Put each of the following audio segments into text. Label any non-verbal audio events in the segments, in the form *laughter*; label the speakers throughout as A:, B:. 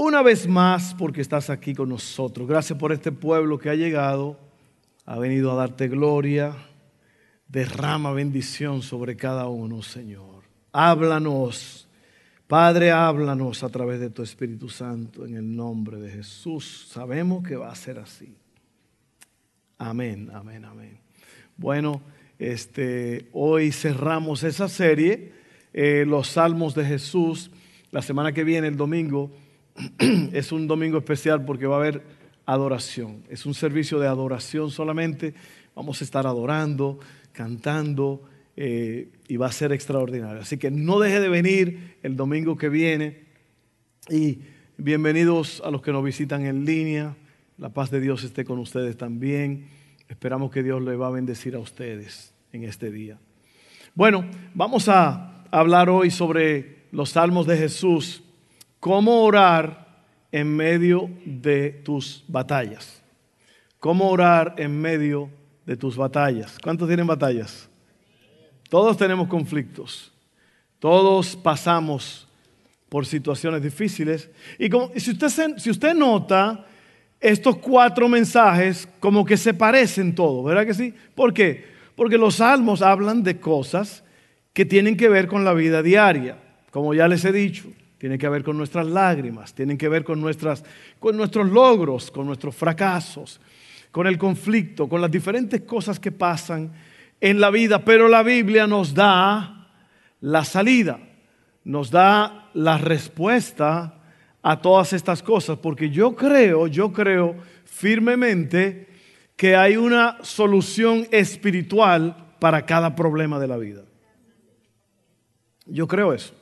A: una vez más porque estás aquí con nosotros. Gracias por este pueblo que ha llegado, ha venido a darte gloria, derrama bendición sobre cada uno, Señor. Háblanos. Padre, háblanos a través de tu Espíritu Santo en el nombre de Jesús. Sabemos que va a ser así. Amén, amén, amén. Bueno, este, hoy cerramos esa serie, eh, los Salmos de Jesús. La semana que viene, el domingo, *clears throat* es un domingo especial porque va a haber adoración. Es un servicio de adoración solamente. Vamos a estar adorando, cantando eh, y va a ser extraordinario. Así que no deje de venir el domingo que viene y bienvenidos a los que nos visitan en línea. La paz de Dios esté con ustedes también. Esperamos que Dios le va a bendecir a ustedes en este día. Bueno, vamos a hablar hoy sobre los salmos de Jesús, cómo orar en medio de tus batallas. Cómo orar en medio de tus batallas. ¿Cuántos tienen batallas? Todos tenemos conflictos. Todos pasamos por situaciones difíciles. Y si, usted, si usted nota, estos cuatro mensajes como que se parecen todos, ¿verdad que sí? ¿Por qué? Porque los salmos hablan de cosas que tienen que ver con la vida diaria, como ya les he dicho. Tiene que ver con nuestras lágrimas, tienen que ver con, nuestras, con nuestros logros, con nuestros fracasos con el conflicto, con las diferentes cosas que pasan en la vida, pero la Biblia nos da la salida, nos da la respuesta a todas estas cosas, porque yo creo, yo creo firmemente que hay una solución espiritual para cada problema de la vida. Yo creo eso.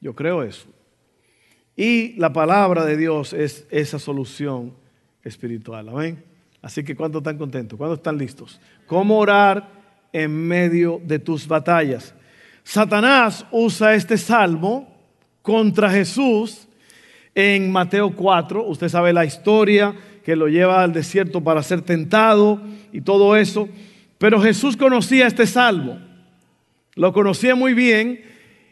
A: Yo creo eso. Y la palabra de Dios es esa solución espiritual. Amén. Así que ¿cuántos están contentos? ¿Cuántos están listos? ¿Cómo orar en medio de tus batallas? Satanás usa este salmo contra Jesús en Mateo 4. Usted sabe la historia que lo lleva al desierto para ser tentado y todo eso. Pero Jesús conocía este salmo. Lo conocía muy bien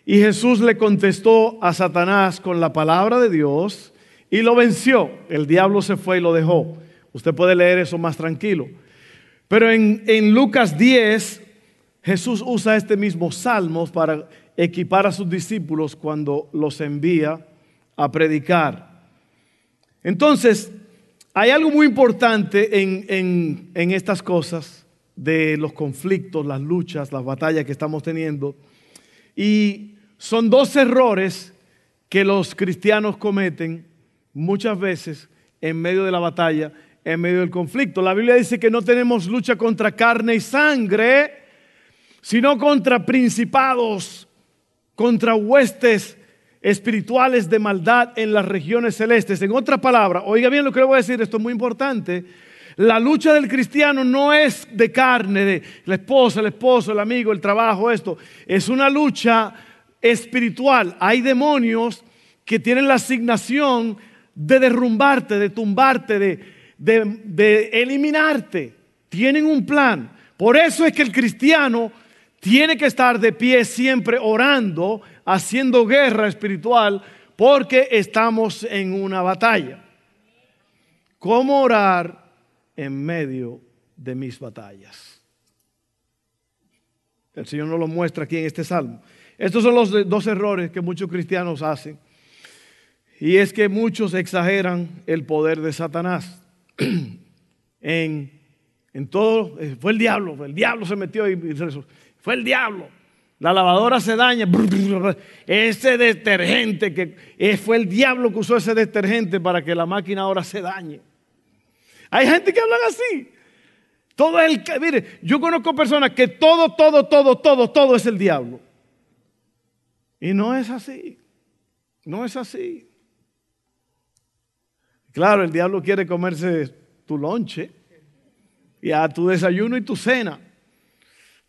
A: y Jesús le contestó a Satanás con la palabra de Dios y lo venció. El diablo se fue y lo dejó. Usted puede leer eso más tranquilo. Pero en, en Lucas 10, Jesús usa este mismo salmo para equipar a sus discípulos cuando los envía a predicar. Entonces, hay algo muy importante en, en, en, estas cosas de los conflictos, las luchas, las batallas que estamos teniendo. Y son dos errores que los cristianos cometen muchas veces en medio de la batalla, en medio del conflicto. La Biblia dice que no tenemos lucha contra carne y sangre, sino contra principados, contra huestes espirituales de maldad en las regiones celestes. En otra palabra, oiga bien lo que le voy a decir, esto es muy importante. La lucha del cristiano no es de carne, de la esposa, el esposo, el amigo, el trabajo, esto. Es una lucha espiritual. Hay demonios que tienen la asignación de derrumbarte, de tumbarte, de, eliminarte. Tienen un plan. Por eso es que el cristiano tiene que estar de pie siempre orando, haciendo guerra espiritual, porque estamos en una batalla. ¿Cómo orar en medio de mis batallas? El Señor nos lo muestra aquí en este salmo. Estos son los dos errores que muchos cristianos hacen. Y es que muchos exageran el poder de Satanás. *clears throat* en, en todo, eh, fue el diablo, el diablo se metió y fue el diablo. La lavadora se daña. *laughs* Ese detergente que eh, fue el diablo que usó ese detergente para que la máquina ahora se dañe. Hay gente que hablan así. Todo el mire, yo conozco personas que todo, todo, todo, todo, todo es el diablo. Y no es así. No es así Claro, el diablo quiere comerse tu lonche y a tu desayuno y tu cena.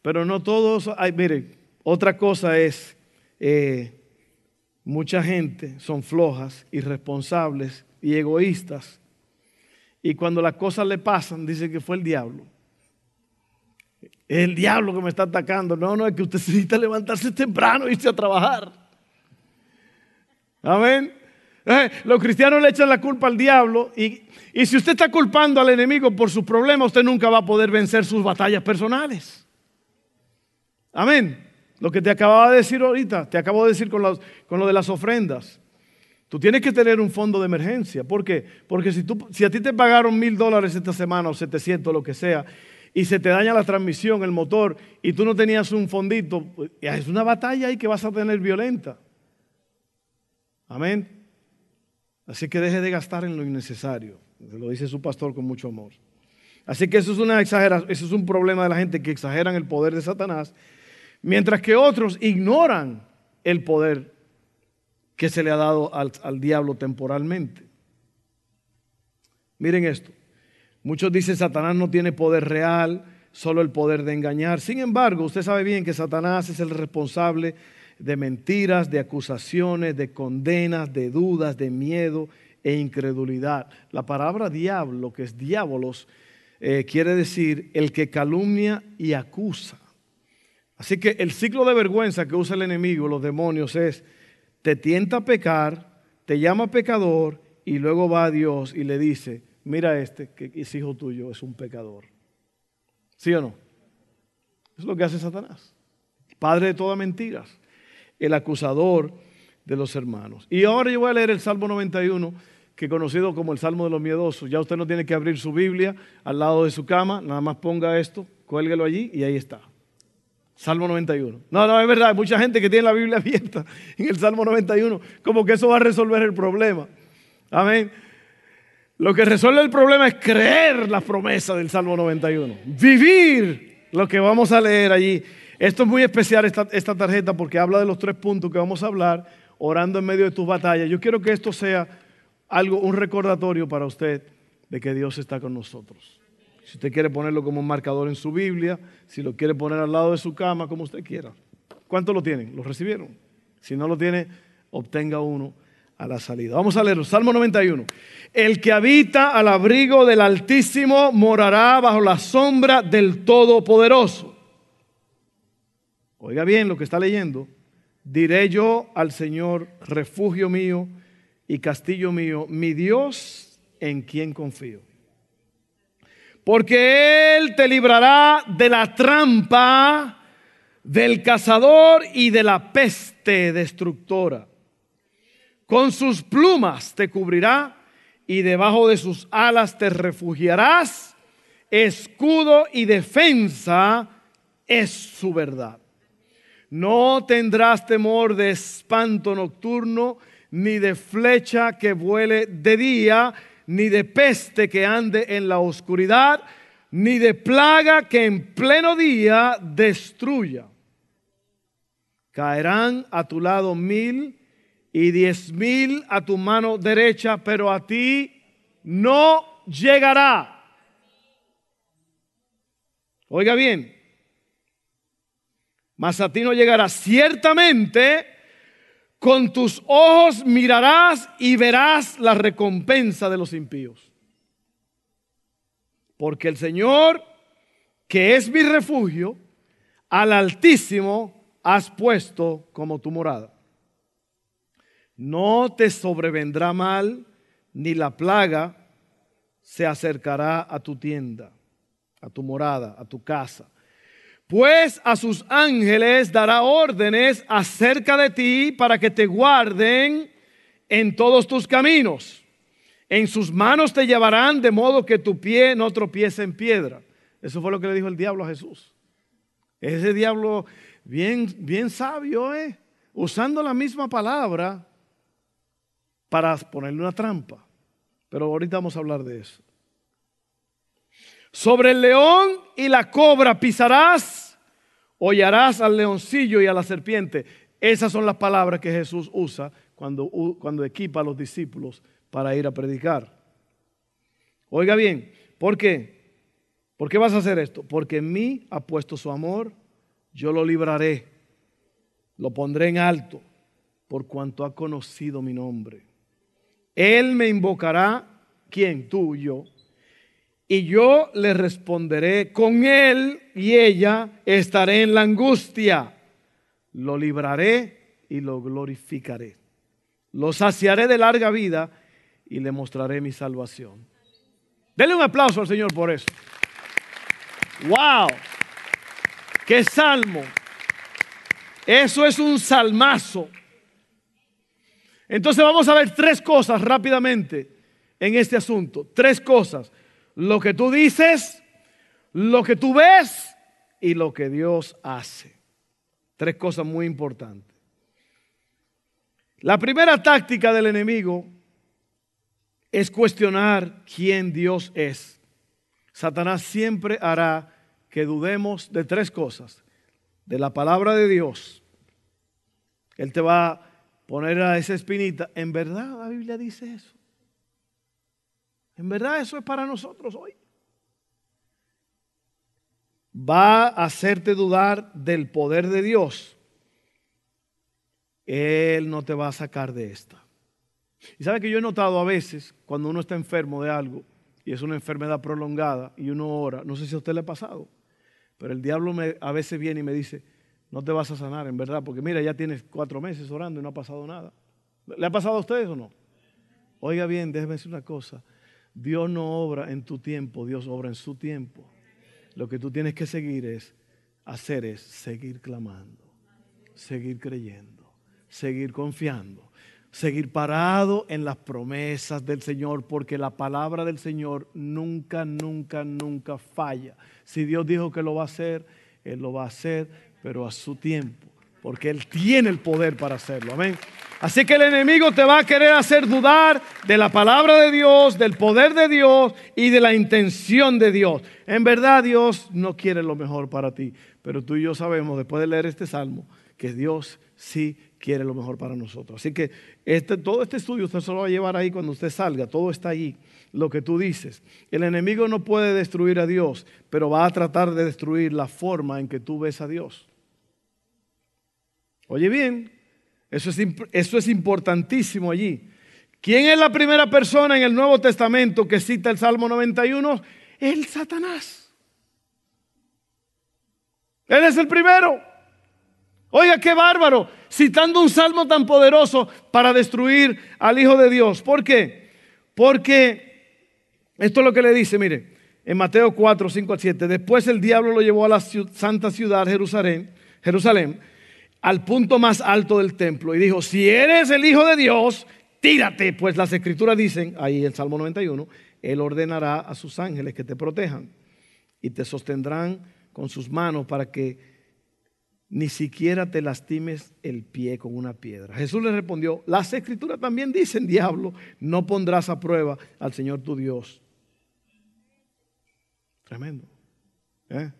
A: Pero no todos, ay, mire, otra cosa es, eh, mucha gente son flojas, irresponsables y egoístas. Y cuando las cosas le pasan, dicen que fue el diablo. Es el diablo que me está atacando. No, no, es que usted *laughs* necesita levantarse temprano e irse a trabajar. Amén. Eh, los cristianos le echan la culpa al diablo y, y si usted está culpando al enemigo por sus problemas, usted nunca va a poder vencer sus batallas personales. Amén. Lo que te acababa de decir ahorita, te acabo de decir con, con lo de las ofrendas. Tú tienes que tener un fondo de emergencia. ¿Por qué? Porque si, tú, si a ti te pagaron mil dólares esta semana o 700, lo que sea, y se te daña la transmisión, el motor, y tú no tenías un fondito, pues, es una batalla ahí que vas a tener violenta. Amén. Así que deje de gastar en lo innecesario. Lo dice su pastor con mucho amor. Así que eso es una exageración, eso es un problema de la gente que exageran el poder de Satanás, mientras que otros ignoran el poder que se le ha dado al, al diablo temporalmente. Miren esto. Muchos dicen Satanás no tiene poder real, solo el poder de engañar. Sin embargo, usted sabe bien que Satanás es el responsable de mentiras, de acusaciones, de condenas, de dudas, de miedo e incredulidad. La palabra diablo, que es diabolos, eh, quiere decir el que calumnia y acusa. Así que el ciclo de vergüenza que usa el enemigo, los demonios, es te tienta a pecar, te llama pecador y luego va a Dios y le dice, mira este, que es hijo tuyo, es un pecador. ¿Sí o no? Es lo que hace Satanás. Padre de todas mentiras el acusador de los hermanos. Y ahora yo voy a leer el Salmo 91, que conocido como el Salmo de los Miedosos. Ya usted no tiene que abrir su Biblia al lado de su cama, nada más ponga esto, cuélguelo allí y ahí está. Salmo 91. No, no, es verdad, hay mucha gente que tiene la Biblia abierta en el Salmo 91, como que eso va a resolver el problema. Amén. Lo que resuelve el problema es creer la promesa del Salmo 91, vivir lo que vamos a leer allí esto es muy especial, esta, esta, tarjeta, porque habla de los tres puntos que vamos a hablar, orando en medio de tus batallas. Yo quiero que esto sea algo, un recordatorio para usted de que Dios está con nosotros. Si usted quiere ponerlo como un marcador en su Biblia, si lo quiere poner al lado de su cama, como usted quiera. ¿Cuántos lo tienen? ¿Lo recibieron? Si no lo tiene, obtenga uno a la salida. Vamos a leerlo. Salmo 91. El que habita al abrigo del Altísimo morará bajo la sombra del Todopoderoso. Oiga bien lo que está leyendo. Diré yo al Señor, refugio mío y castillo mío, mi Dios en quien confío. Porque Él te librará de la trampa del cazador y de la peste destructora. Con sus plumas te cubrirá y debajo de sus alas te refugiarás. Escudo y defensa es su verdad. No tendrás temor de espanto nocturno, ni de flecha que vuele de día, ni de peste que ande en la oscuridad, ni de plaga que en pleno día destruya. Caerán a tu lado mil y diez mil a tu mano derecha, pero a ti no llegará. Oiga bien, mas a ti no llegará. Ciertamente, con tus ojos mirarás y verás la recompensa de los impíos. Porque el Señor, que es mi refugio, al Altísimo has puesto como tu morada. No te sobrevendrá mal, ni la plaga se acercará a tu tienda, a tu morada, a tu casa pues a sus ángeles dará órdenes acerca de ti para que te guarden en todos tus caminos. En sus manos te llevarán de modo que tu pie no tropiece en piedra. Eso fue lo que le dijo el diablo a Jesús. Ese diablo bien, bien sabio, ¿eh? usando la misma palabra para ponerle una trampa. Pero ahorita vamos a hablar de eso. Sobre el león y la cobra pisarás, hollarás al leoncillo y a la serpiente. Esas son las palabras que Jesús usa cuando, cuando equipa a los discípulos para ir a predicar. Oiga bien, ¿por qué? ¿Por qué vas a hacer esto? Porque en mí ha puesto su amor, yo lo libraré, lo pondré en alto, por cuanto ha conocido mi nombre. Él me invocará, ¿quién? Tú yo. Y yo le responderé, con él y ella estaré en la angustia. Lo libraré y lo glorificaré. Lo saciaré de larga vida y le mostraré mi salvación. Denle un aplauso al Señor por eso. ¡Wow! ¡Qué salmo! Eso es un salmazo. Entonces vamos a ver tres cosas rápidamente en este asunto. Tres cosas. Lo que tú dices, lo que tú ves y lo que Dios hace. Tres cosas muy importantes. La primera táctica del enemigo es cuestionar quién Dios es. Satanás siempre hará que dudemos de tres cosas. De la palabra de Dios. Él te va poner a esa espinita. ¿En verdad la Biblia dice eso? ¿En verdad eso es para nosotros hoy? Va a hacerte dudar del poder de Dios. Él no te va a sacar de esta. Y sabe que yo he notado a veces, cuando uno está enfermo de algo, y es una enfermedad prolongada, y uno ora, no sé si a usted le ha pasado, pero el diablo me, a veces viene y me dice, no te vas a sanar, en verdad, porque mira, ya tienes cuatro meses orando y no ha pasado nada. ¿Le ha pasado a ustedes o no? Oiga bien, déjeme decir una cosa. Dios no obra en tu tiempo, Dios obra en su tiempo. Lo que tú tienes que seguir es, hacer es seguir clamando, seguir creyendo, seguir confiando, seguir parado en las promesas del Señor, porque la palabra del Señor nunca, nunca, nunca falla. Si Dios dijo que lo va a hacer, Él lo va a hacer, pero a su tiempo, porque Él tiene el poder para hacerlo. Amén. Así que el enemigo te va a querer hacer dudar de la palabra de Dios, del poder de Dios y de la intención de Dios. En verdad Dios no quiere lo mejor para ti, pero tú y yo sabemos después de leer este salmo que Dios sí quiere lo mejor para nosotros. Así que este, todo este estudio usted se lo va a llevar ahí cuando usted salga, todo está allí, lo que tú dices. El enemigo no puede destruir a Dios, pero va a tratar de destruir la forma en que tú ves a Dios. Oye bien, eso es, eso es importantísimo allí. ¿Quién es la primera persona en el Nuevo Testamento que cita el Salmo 91? El Satanás. Él es el primero. Oiga, qué bárbaro, citando un salmo tan poderoso para destruir al Hijo de Dios. ¿Por qué? Porque esto es lo que le dice, mire, en Mateo 4, 5 al 7. Después el diablo lo llevó a la santa ciudad, Jerusalén, Jerusalén al punto más alto del templo y dijo, si eres el Hijo de Dios, tírate, pues las escrituras dicen, ahí el Salmo 91, Él ordenará a sus ángeles que te protejan y te sostendrán con sus manos para que ni siquiera te lastimes el pie con una piedra. Jesús le respondió, las escrituras también dicen, diablo, no pondrás a prueba al Señor tu Dios. Tremendo. ¿eh?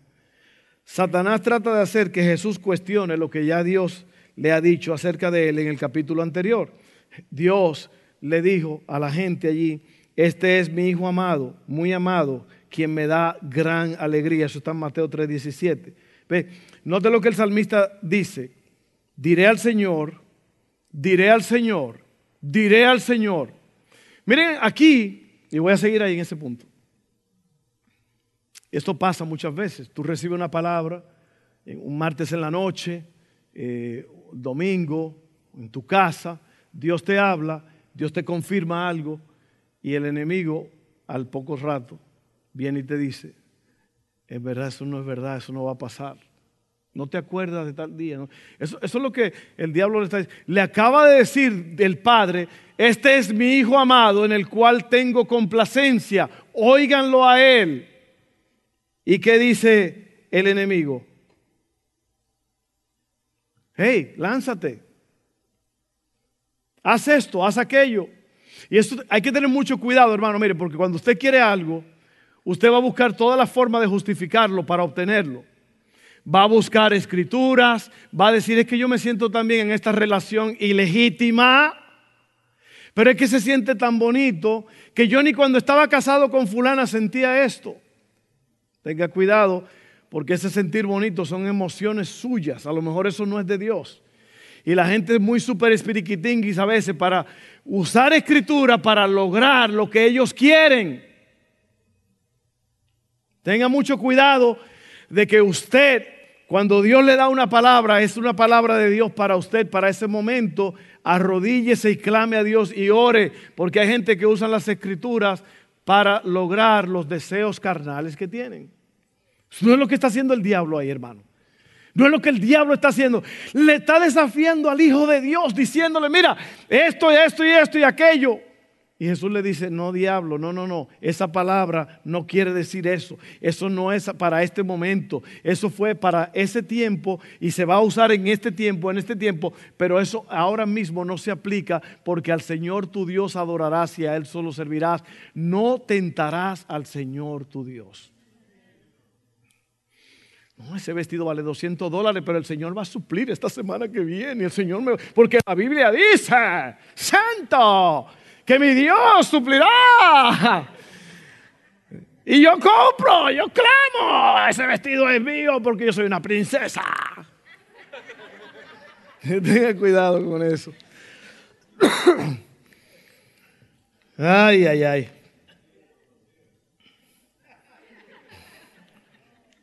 A: Satanás trata de hacer que Jesús cuestione lo que ya Dios le ha dicho acerca de él en el capítulo anterior. Dios le dijo a la gente allí, este es mi Hijo amado, muy amado, quien me da gran alegría. Eso está en Mateo 3:17. Ve, note lo que el salmista dice, diré al Señor, diré al Señor, diré al Señor. Miren aquí, y voy a seguir ahí en ese punto. Esto pasa muchas veces. Tú recibes una palabra un martes en la noche, eh, domingo, en tu casa, Dios te habla, Dios te confirma algo y el enemigo al poco rato viene y te dice, es verdad, eso no es verdad, eso no va a pasar. No te acuerdas de tal día. Eso, eso, es lo que el diablo le está diciendo. Le acaba de decir del Padre, este es mi Hijo amado en el cual tengo complacencia. Óiganlo a Él. ¿Y qué dice el enemigo? Hey, lánzate. Haz esto, haz aquello. Y esto hay que tener mucho cuidado, hermano, mire, porque cuando usted quiere algo, usted va a buscar toda la forma de justificarlo para obtenerlo. Va a buscar escrituras, va a decir, es que yo me siento también en esta relación ilegítima. Pero es que se siente tan bonito que yo ni cuando estaba casado con fulana sentía esto. Tenga cuidado, porque ese sentir bonito son emociones suyas. A lo mejor eso no es de Dios. Y la gente es muy súper espiriquitinguis a veces para usar escritura para lograr lo que ellos quieren. Tenga mucho cuidado de que usted, cuando Dios le da una palabra, es una palabra de Dios para usted, para ese momento, arrodíllese y clame a Dios y ore, porque hay gente que usa las escrituras para lograr los deseos carnales que tienen. No es lo que está haciendo el diablo ahí, hermano. No es lo que el diablo está haciendo. Le está desafiando al Hijo de Dios, diciéndole, mira, esto y esto y esto y aquello. Y Jesús le dice, no diablo, no, no, no, esa palabra no quiere decir eso. Eso no es para este momento. Eso fue para ese tiempo y se va a usar en este tiempo, en este tiempo. Pero eso ahora mismo no se aplica porque al Señor tu Dios adorarás y a Él solo servirás. No tentarás al Señor tu Dios. No, ese vestido vale 200 dólares, pero el Señor va a suplir esta semana que viene. El Señor me... Porque la Biblia dice, santo, que mi Dios suplirá. Y yo compro, yo clamo, ese vestido es mío porque yo soy una princesa. *laughs* Tenga cuidado con eso. *coughs* Ay, ay, ay.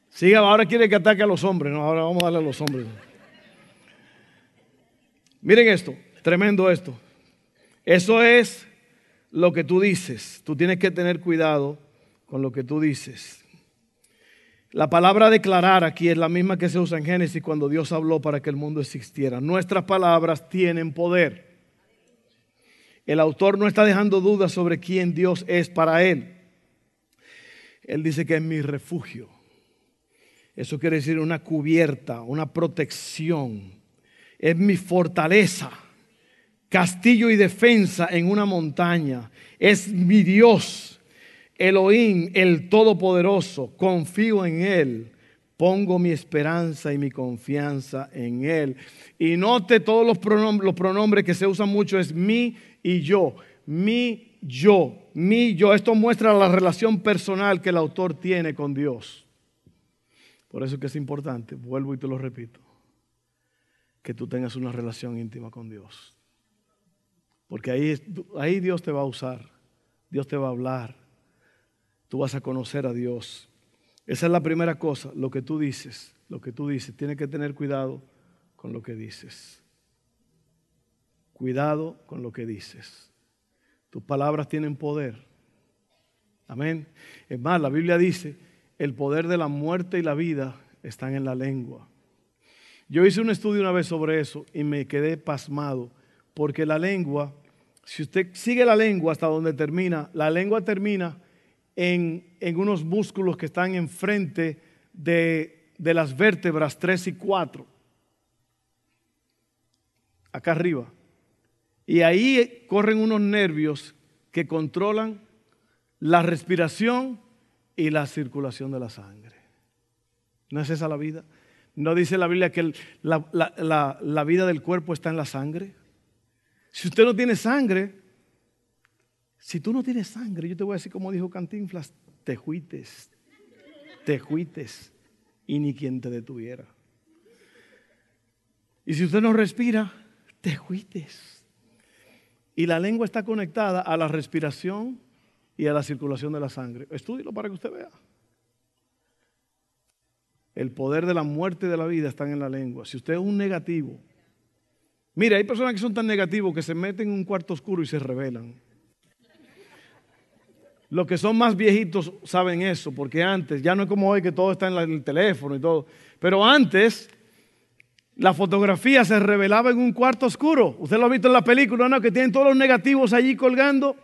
A: Siga, ahora quiere que ataque a los hombres, ahora vamos a darle a los hombres. Miren esto, tremendo esto. Eso es lo que tú dices. Tú tienes que tener cuidado con lo que tú dices. La palabra declarar aquí es la misma que se usa en Génesis cuando Dios habló para que el mundo existiera. Nuestras palabras tienen poder. El autor no está dejando dudas sobre quién Dios es para él. Él dice que es mi refugio. Eso quiere decir una cubierta, una protección. Es mi fortaleza, castillo y defensa en una montaña. Es mi Dios, Elohim, el Todopoderoso. Confío en Él. Pongo mi esperanza y mi confianza en Él. Y note todos los pronombres, los pronombres que se usan mucho es mi y yo. Mi, yo, mi, yo. Esto muestra la relación personal que el autor tiene con Dios. Por eso que es importante, vuelvo y te lo repito, que tú tengas una relación íntima con Dios. Porque ahí, ahí Dios te va a usar, Dios te va a hablar, tú vas a conocer a Dios. Esa es la primera cosa, lo que tú dices, lo que tú dices. Tienes que tener cuidado con lo que dices. Cuidado con lo que dices. Tus palabras tienen poder. Amén. Es más, la Biblia dice el poder de la muerte y la vida están en la lengua. Yo hice un estudio una vez sobre eso y me quedé pasmado, porque la lengua, si usted sigue la lengua hasta donde termina, la lengua termina en, unos músculos que están enfrente de, de las vértebras 3 y 4, acá arriba. Y ahí corren unos nervios que controlan la respiración y la circulación de la sangre. ¿No es esa la vida? ¿No dice la Biblia que la, vida del cuerpo está en la sangre? Si usted no tiene sangre, si tú no tienes sangre, yo te voy a decir como dijo Cantinflas, te juites, te juites y ni quien te detuviera. Y si usted no respira, te juites. Y la lengua está conectada a la respiración y a la circulación de la sangre. Estúdielo para que usted vea. El poder de la muerte y de la vida están en la lengua. Si usted es un negativo, mire, hay personas que son tan negativos que se meten en un cuarto oscuro y se rebelan. Los que son más viejitos saben eso, porque antes, ya no es como hoy que todo está en el teléfono y todo, pero antes la fotografía se revelaba en un cuarto oscuro. Usted lo ha visto en la película, ¿no? Que tienen todos los negativos allí colgando.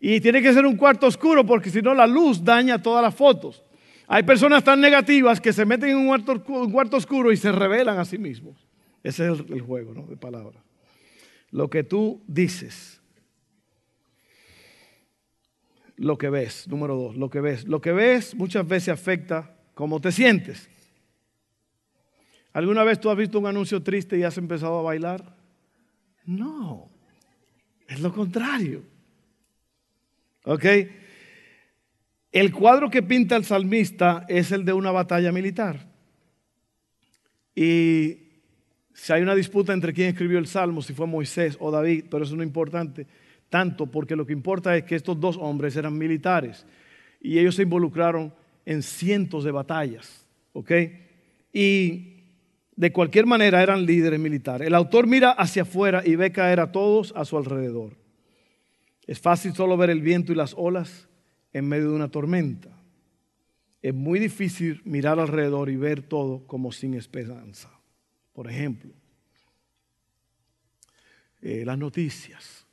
A: Y tiene que ser un cuarto oscuro porque si no la luz daña todas las fotos. Hay personas tan negativas que se meten en un cuarto, oscuro y se revelan a sí mismos. Ese es el, juego de palabras. Lo que tú dices, lo que ves, número dos, lo que ves. Lo que ves muchas veces afecta cómo te sientes. ¿Alguna vez tú has visto un anuncio triste y has empezado a bailar? No. Es lo contrario. ¿Ok? El cuadro que pinta el salmista es el de una batalla militar. Y si hay una disputa entre quién escribió el salmo, si fue Moisés o David, pero eso no es importante tanto, porque lo que importa es que estos dos hombres eran militares y ellos se involucraron en cientos de batallas. ¿Ok? Y de cualquier manera eran líderes militares. El autor mira hacia afuera y ve caer a todos a su alrededor. Es fácil solo ver el viento y las olas en medio de una tormenta. Es muy difícil mirar alrededor y ver todo como sin esperanza. Por ejemplo, eh, las noticias,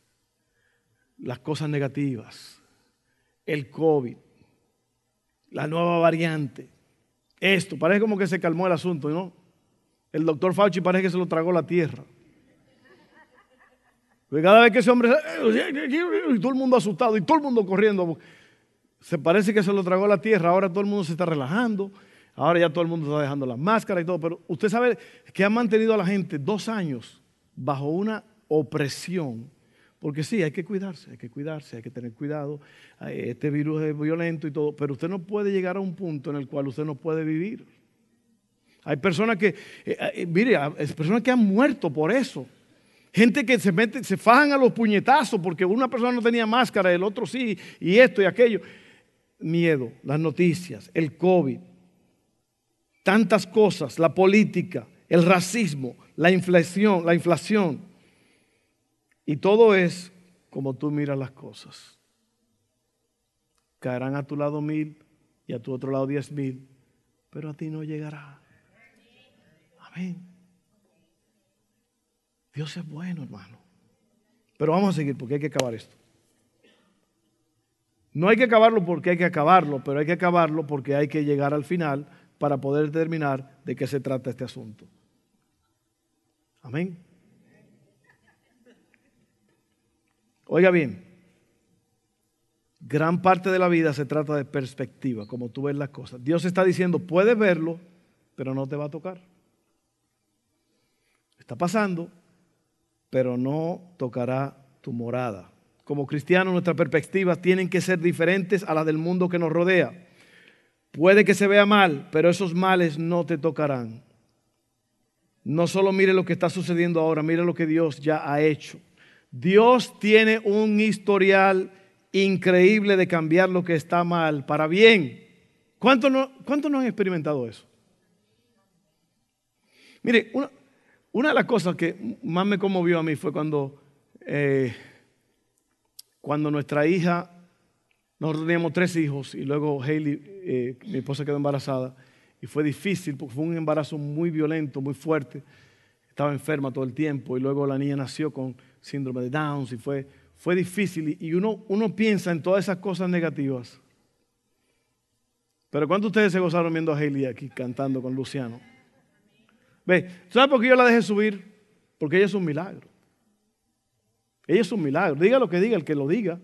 A: las cosas negativas, el COVID, la nueva variante, esto, parece como que se calmó el asunto, ¿no? El doctor Fauci parece que se lo tragó la tierra. Porque cada vez que ese hombre, y todo el mundo asustado, y todo el mundo corriendo, se parece que se lo tragó la tierra, ahora todo el mundo se está relajando, ahora ya todo el mundo está dejando las máscaras y todo, pero usted sabe que ha mantenido a la gente dos años bajo una opresión, porque sí, hay que cuidarse, hay que cuidarse, hay que tener cuidado, este virus es violento y todo, pero usted no puede llegar a un punto en el cual usted no puede vivir. Hay personas que, eh, eh, mire, hay personas que han muerto por eso. Gente que se mete, se fajan a los puñetazos porque una persona no tenía máscara, el otro sí, y esto y aquello. Miedo, las noticias, el COVID, tantas cosas, la política, el racismo, la inflación, la inflación. Y todo es como tú miras las cosas. Caerán a tu lado mil y a tu otro lado diez mil, pero a ti no llegará. Amén. Dios es bueno, hermano. Pero vamos a seguir porque hay que acabar esto. No hay que acabarlo porque hay que acabarlo, pero hay que acabarlo porque hay que llegar al final para poder determinar de qué se trata este asunto. Amén. Oiga bien, gran parte de la vida se trata de perspectiva, como tú ves las cosas. Dios está diciendo, puedes verlo, pero no te va a tocar. Está pasando, pero no tocará tu morada. Como cristianos nuestras perspectivas tienen que ser diferentes a las del mundo que nos rodea. Puede que se vea mal, pero esos males no te tocarán. No solo mire lo que está sucediendo ahora, mire lo que Dios ya ha hecho. Dios tiene un historial increíble de cambiar lo que está mal para bien. ¿Cuántos no, no han experimentado eso? Mire, una, una de las cosas que más me conmovió a mí fue cuando, eh, cuando nuestra hija, nosotros teníamos tres hijos y luego Hailey, eh, mi esposa quedó embarazada y fue difícil porque fue un embarazo muy violento, muy fuerte. Estaba enferma todo el tiempo y luego la niña nació con síndrome de Down y fue, fue difícil y uno, uno piensa en todas esas cosas negativas. Pero ¿cuántos de ustedes se gozaron viendo a Hailey aquí cantando con Luciano? Ve, ¿sabes por qué yo la dejé subir? Porque ella es un milagro. Ella es un milagro. Diga lo que diga, el que lo diga.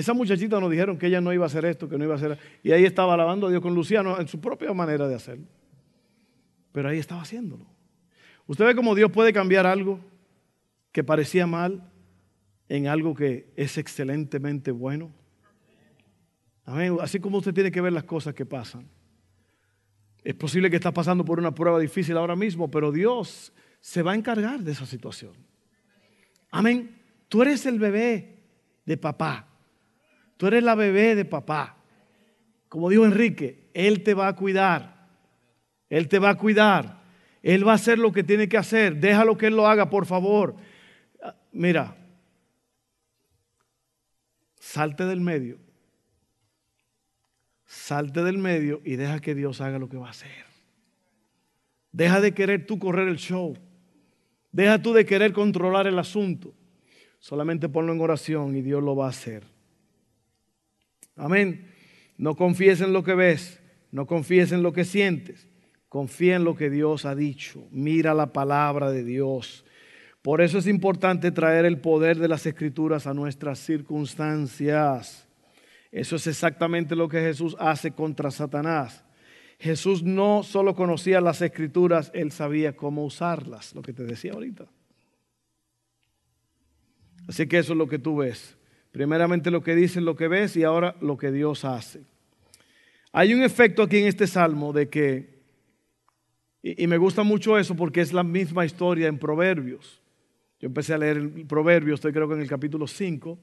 A: Esa muchachita nos dijeron que ella no iba a hacer esto, que no iba a hacer. Y ahí estaba alabando a Dios con Luciano en su propia manera de hacerlo. Pero ahí estaba haciéndolo. Usted ve cómo Dios puede cambiar algo que parecía mal en algo que es excelentemente bueno. Amén. Así como usted tiene que ver las cosas que pasan. Es posible que estás pasando por una prueba difícil ahora mismo, pero Dios se va a encargar de esa situación. Amén. Tú eres el bebé de papá. Tú eres la bebé de papá. Como dijo Enrique, Él te va a cuidar. Él te va a cuidar. Él va a hacer lo que tiene que hacer. Déjalo que Él lo haga, por favor. Mira, salte del medio Salte del medio y deja que Dios haga lo que va a hacer. Deja de querer tú correr el show. Deja tú de querer controlar el asunto. Solamente ponlo en oración y Dios lo va a hacer. Amén. No confíes en lo que ves. No confíes en lo que sientes. Confía en lo que Dios ha dicho. Mira la palabra de Dios. Por eso es importante traer el poder de las escrituras a nuestras circunstancias. Eso es exactamente lo que Jesús hace contra Satanás. Jesús no solo conocía las escrituras, él sabía cómo usarlas, lo que te decía ahorita. Así que eso es lo que tú ves. Primeramente lo que dice, lo que ves y ahora lo que Dios hace. Hay un efecto aquí en este salmo de que, y, me gusta mucho eso porque es la misma historia en Proverbios. Yo empecé a leer Proverbios, estoy creo que en el capítulo 5,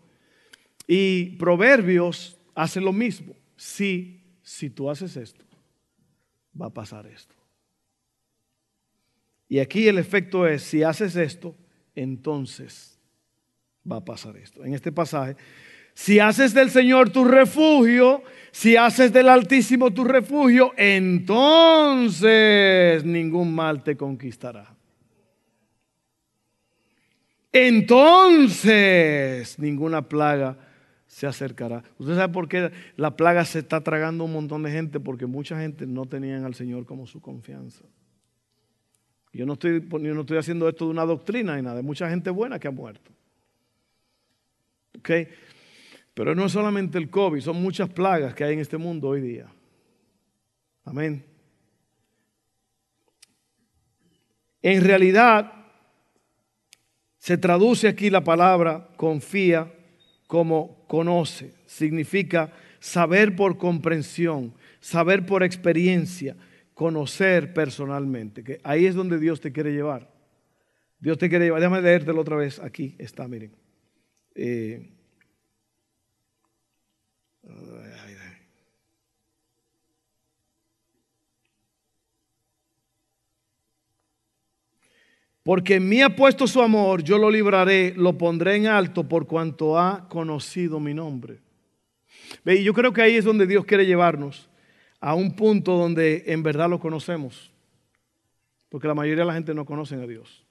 A: y Proverbios hace lo mismo. Si, si tú haces esto, va a pasar esto. Y aquí el efecto es, si haces esto, entonces va a pasar esto. En este pasaje, si haces del Señor tu refugio, si haces del Altísimo tu refugio, entonces ningún mal te conquistará. Entonces ninguna plaga se acercará. ¿Usted sabe por qué la plaga se está tragando un montón de gente? Porque mucha gente no tenían al Señor como su confianza. Yo no estoy, yo no estoy haciendo esto de una doctrina ni nada. Hay mucha gente buena que ha muerto. ¿Ok? Pero no es solamente el COVID, son muchas plagas que hay en este mundo hoy día. Amén. En realidad, se traduce aquí la palabra confía como conoce. Significa saber por comprensión, saber por experiencia, conocer personalmente. Que ahí es donde Dios te quiere llevar. Dios te quiere llevar. Déjame leértelo otra vez. Aquí está, miren. Eh, Porque en mí ha puesto su amor, yo lo libraré, lo pondré en alto por cuanto ha conocido mi nombre. Y yo creo que ahí es donde Dios quiere llevarnos, a un punto donde en verdad lo conocemos. Porque la mayoría de la gente no conoce a Dios.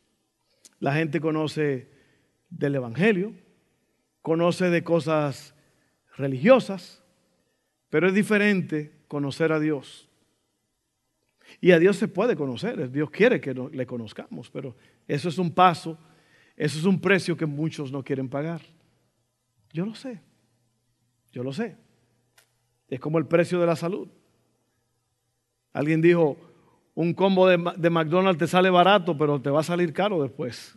A: La gente conoce del Evangelio, conoce de cosas religiosas, pero es diferente conocer a Dios. Y a Dios se puede conocer, Dios quiere que le conozcamos, pero eso es un paso, eso es un precio que muchos no quieren pagar. Yo lo sé, yo lo sé. Es como el precio de la salud. Alguien dijo, un combo de, McDonald's te sale barato, pero te va a salir caro después.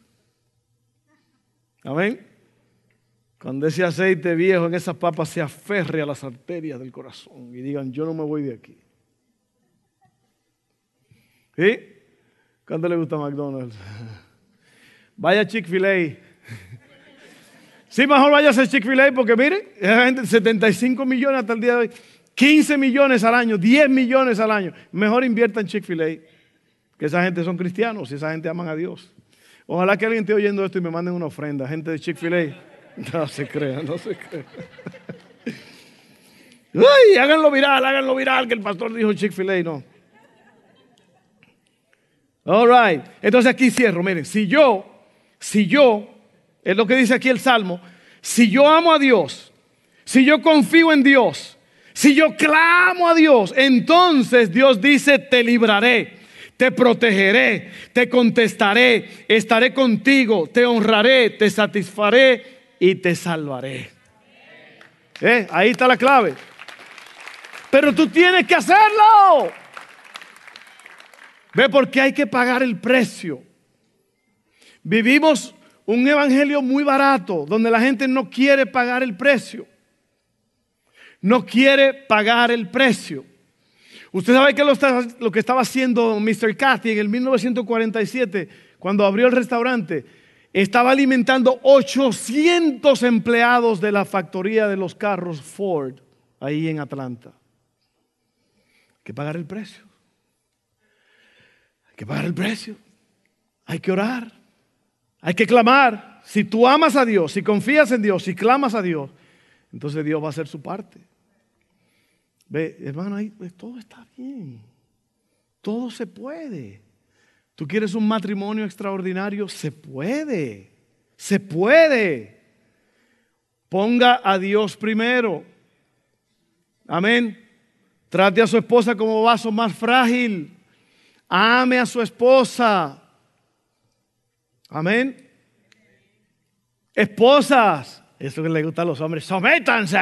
A: Amén. Cuando ese aceite viejo en esas papas se aferre a las arterias del corazón y digan, yo no me voy de aquí. ¿Sí? ¿Cuánto le gusta McDonald's? *laughs* Vaya Chick-fil-A. *laughs* Sí, mejor vaya a Chick-fil-A porque miren, esa gente, 75 millones hasta el día de hoy, 15 millones al año, 10 millones al año. Mejor invierta en Chick-fil-A. Que esa gente son cristianos y esa gente aman a Dios. Ojalá que alguien esté oyendo esto y me manden una ofrenda. Gente de Chick-fil-A. *laughs* No se crea, no se crea. Uy, háganlo viral, háganlo viral, que el pastor dijo Chick-fil-A. No. All right. Entonces aquí cierro. Miren, si yo, si yo, es lo que dice aquí el Salmo, si yo amo a Dios, si yo confío en Dios, si yo clamo a Dios, entonces Dios dice, te libraré, te protegeré, te contestaré, estaré contigo, te honraré, te satisfaré y te salvaré. ¿Eh? Ahí está la clave. Pero tú tienes que hacerlo. Ve porque hay que pagar el precio. Vivimos un evangelio muy barato donde la gente no quiere pagar el precio. No quiere pagar el precio. Usted sabe que lo, que estaba haciendo Mr. Cathy en el 1947, cuando abrió el restaurante, estaba alimentando 800 empleados de la factoría de los carros Ford ahí en Atlanta. Hay que pagar el precio que pagar el precio. Hay que orar. Hay que clamar. Si tú amas a Dios, si confías en Dios, si clamas a Dios, entonces Dios va a hacer su parte. Ve, hermano, ahí pues, todo está bien. Todo se puede. ¿Tú quieres un matrimonio extraordinario? Se puede. Se puede. Ponga a Dios primero. Amén. Trate a su esposa como vaso más frágil. Ame a su esposa. Amén. Esposas, eso que le gusta a los hombres, sométanse.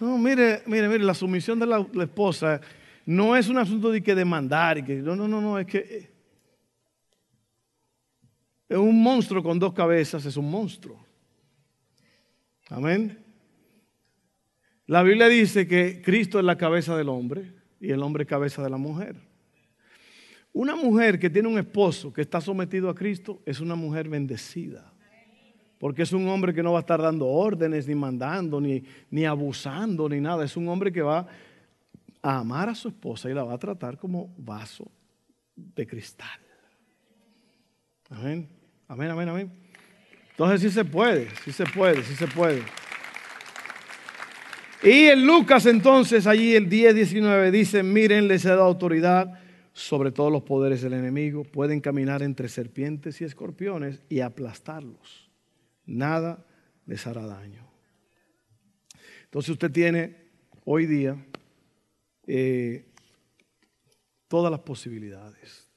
A: No, mire, mire, mire, la sumisión de la, esposa no es un asunto de que demandar y que no, no, no, no, es que Un monstruo con dos cabezas es un monstruo. Amén. La Biblia dice que Cristo es la cabeza del hombre y el hombre cabeza de la mujer. Una mujer que tiene un esposo que está sometido a Cristo es una mujer bendecida. Porque es un hombre que no va a estar dando órdenes, ni mandando, ni, ni abusando, ni nada. Es un hombre que va a amar a su esposa y la va a tratar como vaso de cristal. Amén, amén, amén, amén. Entonces sí se puede, sí se puede, sí se puede. Y en Lucas entonces, allí el 10, 19 dice, miren, les he dado autoridad sobre todos los poderes del enemigo, pueden caminar entre serpientes y escorpiones y aplastarlos. Nada les hará daño. Entonces usted tiene hoy día eh, todas las posibilidades.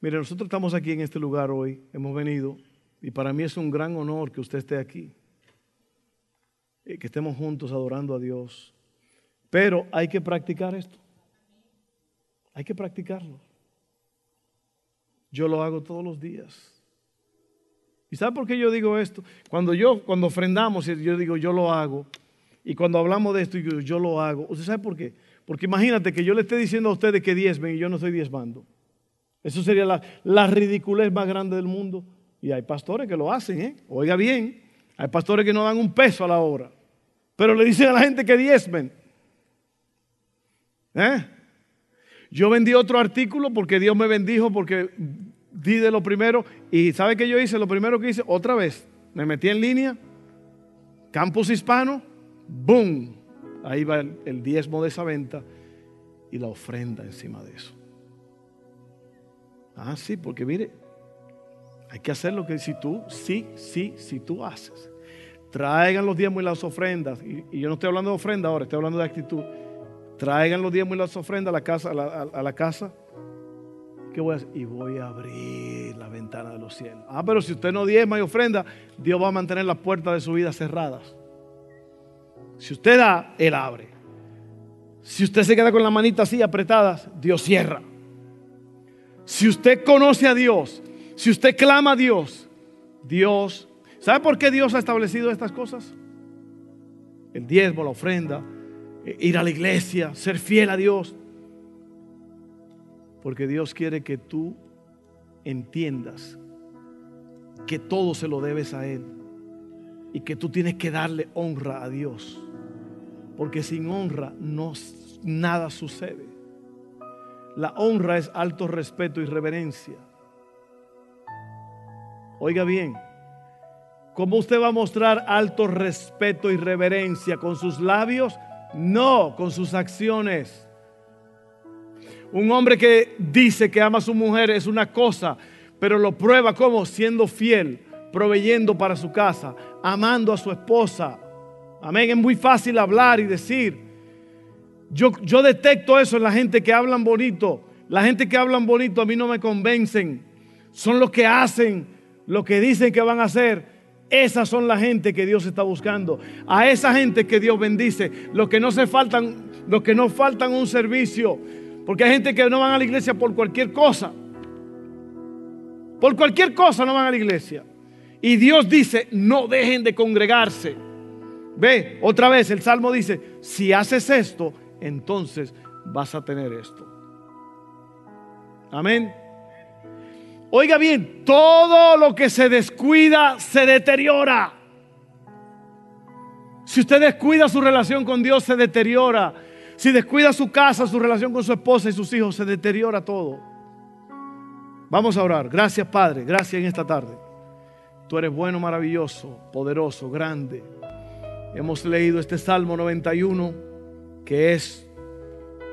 A: Mire, nosotros estamos aquí en este lugar hoy, hemos venido, y para mí es un gran honor que usted esté aquí, eh, que estemos juntos adorando a Dios. Pero hay que practicar esto. Hay que practicarlo. Yo lo hago todos los días. ¿Y sabe por qué yo digo esto? Cuando yo, cuando ofrendamos, yo digo, yo lo hago. Y cuando hablamos de esto, yo, yo lo hago. ¿Usted sabe por qué? Porque imagínate que yo le esté diciendo a ustedes que diezmen y yo no estoy diezmando. Eso sería la, la ridiculez más grande del mundo. Y hay pastores que lo hacen, ¿eh? Oiga bien, hay pastores que no dan un peso a la hora. Pero le dicen a la gente que diezmen. ¿Eh? Yo vendí otro artículo porque Dios me bendijo, porque di de lo primero. Y ¿sabe qué yo hice? Lo primero que hice, otra vez, me metí en línea, campus hispano, ¡boom! Ahí va el, diezmo de esa venta y la ofrenda encima de eso. Ah, sí, porque mire, hay que hacer lo que si tú, sí, sí, si tú haces. Traigan los diezmos y las ofrendas. Y, yo no estoy hablando de ofrenda ahora, estoy hablando de actitud Traigan los diezmos y las ofrendas a la casa. A la, casa. ¿Qué voy a hacer? Y voy a abrir la ventana de los cielos. Ah, pero si usted no diezma y ofrenda, Dios va a mantener las puertas de su vida cerradas. Si usted da, Él abre. Si usted se queda con la manita así apretadas, Dios cierra. Si usted conoce a Dios, si usted clama a Dios, Dios, ¿sabe por qué Dios ha establecido estas cosas? El diezmo, la ofrenda, ir a la iglesia, ser fiel a Dios. Porque Dios quiere que tú entiendas que todo se lo debes a Él y que tú tienes que darle honra a Dios. Porque sin honra no, nada sucede. La honra es alto respeto y reverencia. Oiga bien, ¿cómo usted va a mostrar alto respeto y reverencia con sus labios? No, con sus acciones. Un hombre que dice que ama a su mujer es una cosa, pero lo prueba como siendo fiel, proveyendo para su casa, amando a su esposa. Amén, es muy fácil hablar y decir. Yo, yo detecto eso en la gente que hablan bonito. La gente que hablan bonito a mí no me convencen. Son los que hacen lo que dicen que van a hacer esas son la gente que Dios está buscando. A esa gente que Dios bendice. Los que no se faltan, los que no faltan un servicio. Porque hay gente que no van a la iglesia por cualquier cosa. Por cualquier cosa no van a la iglesia. Y Dios dice, no dejen de congregarse. Ve, otra vez el Salmo dice, si haces esto, entonces vas a tener esto. Amén. Oiga bien, todo lo que se descuida se deteriora. Si usted descuida su relación con Dios, se deteriora. Si descuida su casa, su relación con su esposa y sus hijos, se deteriora todo. Vamos a orar. Gracias, Padre. Gracias en esta tarde. Tú eres bueno, maravilloso, poderoso, grande. Hemos leído este Salmo 91, que es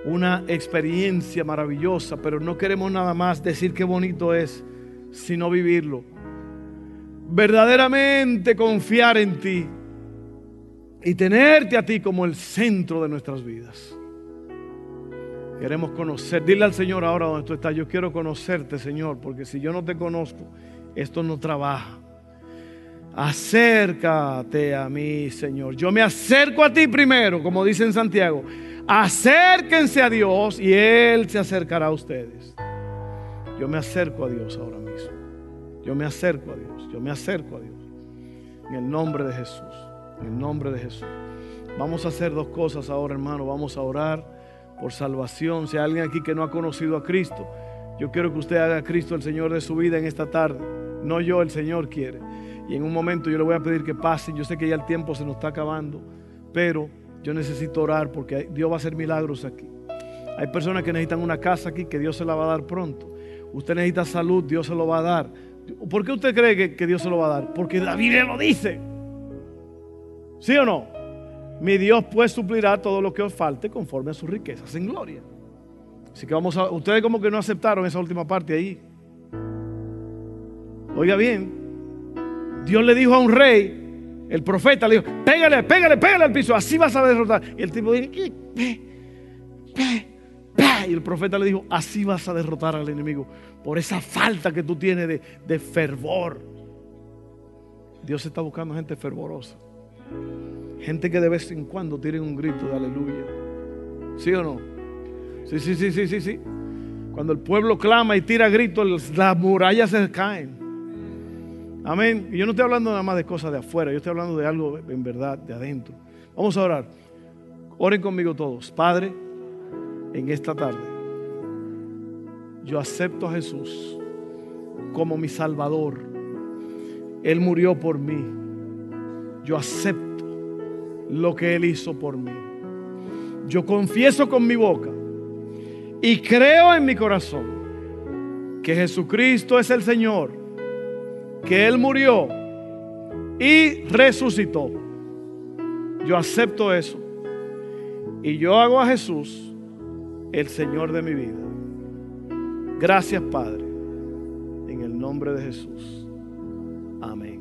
A: una experiencia maravillosa, pero no queremos nada más decir qué bonito es, sino vivirlo. Verdaderamente confiar en ti y tenerte a ti como el centro de nuestras vidas. Queremos conocer, dile al Señor ahora donde tú estás, yo quiero conocerte, Señor, porque si yo no te conozco, esto no trabaja. Acércate a mí, Señor. Yo me acerco a ti primero, como dice en Santiago. Acérquense a Dios y Él se acercará a ustedes. Yo me acerco a Dios ahora mismo. Yo me acerco a Dios, yo me acerco a Dios. En el nombre de Jesús, en el nombre de Jesús. Vamos a hacer dos cosas ahora, hermano. Vamos a orar por salvación. Si hay alguien aquí que no ha conocido a Cristo, yo quiero que usted haga a Cristo el Señor de su vida en esta tarde. No yo, el Señor quiere. Y en un momento yo le voy a pedir que pasen. Yo sé que ya el tiempo se nos está acabando, pero yo necesito orar porque Dios va a hacer milagros aquí. Hay personas que necesitan una casa aquí que Dios se la va a dar pronto. Usted necesita salud, Dios se lo va a dar. ¿Por qué usted cree que, que Dios se lo va a dar? Porque la Biblia lo dice. ¿Sí o no? Mi Dios pues suplirá todo lo que os falte conforme a sus riquezas en gloria. Así que vamos a. Ustedes como que no aceptaron esa última parte ahí. Oiga bien. Dios le dijo a un rey, el profeta le dijo, pégale, pégale, pégale al piso, así vas a derrotar. Y el tipo dijo, y el profeta le dijo, así vas a derrotar al enemigo por esa falta que tú tienes de, de fervor. Dios está buscando gente fervorosa. Gente que de vez en cuando tiene un grito de aleluya. ¿Sí o no? Sí, sí, sí, sí, sí, sí. Cuando el pueblo clama y tira gritos, las murallas se caen. Amén. Y yo no estoy hablando nada más de cosas de afuera, yo estoy hablando de algo en verdad, de adentro. Vamos a orar. Oren conmigo todos. Padre, en esta tarde, yo acepto a Jesús como mi Salvador. Él murió por mí. Yo acepto lo que Él hizo por mí. Yo confieso con mi boca y creo en mi corazón que Jesucristo es el Señor, que Él murió y resucitó. Yo acepto eso. Y yo hago a Jesús el Señor de mi vida. Gracias Padre, en el nombre de Jesús. Amén.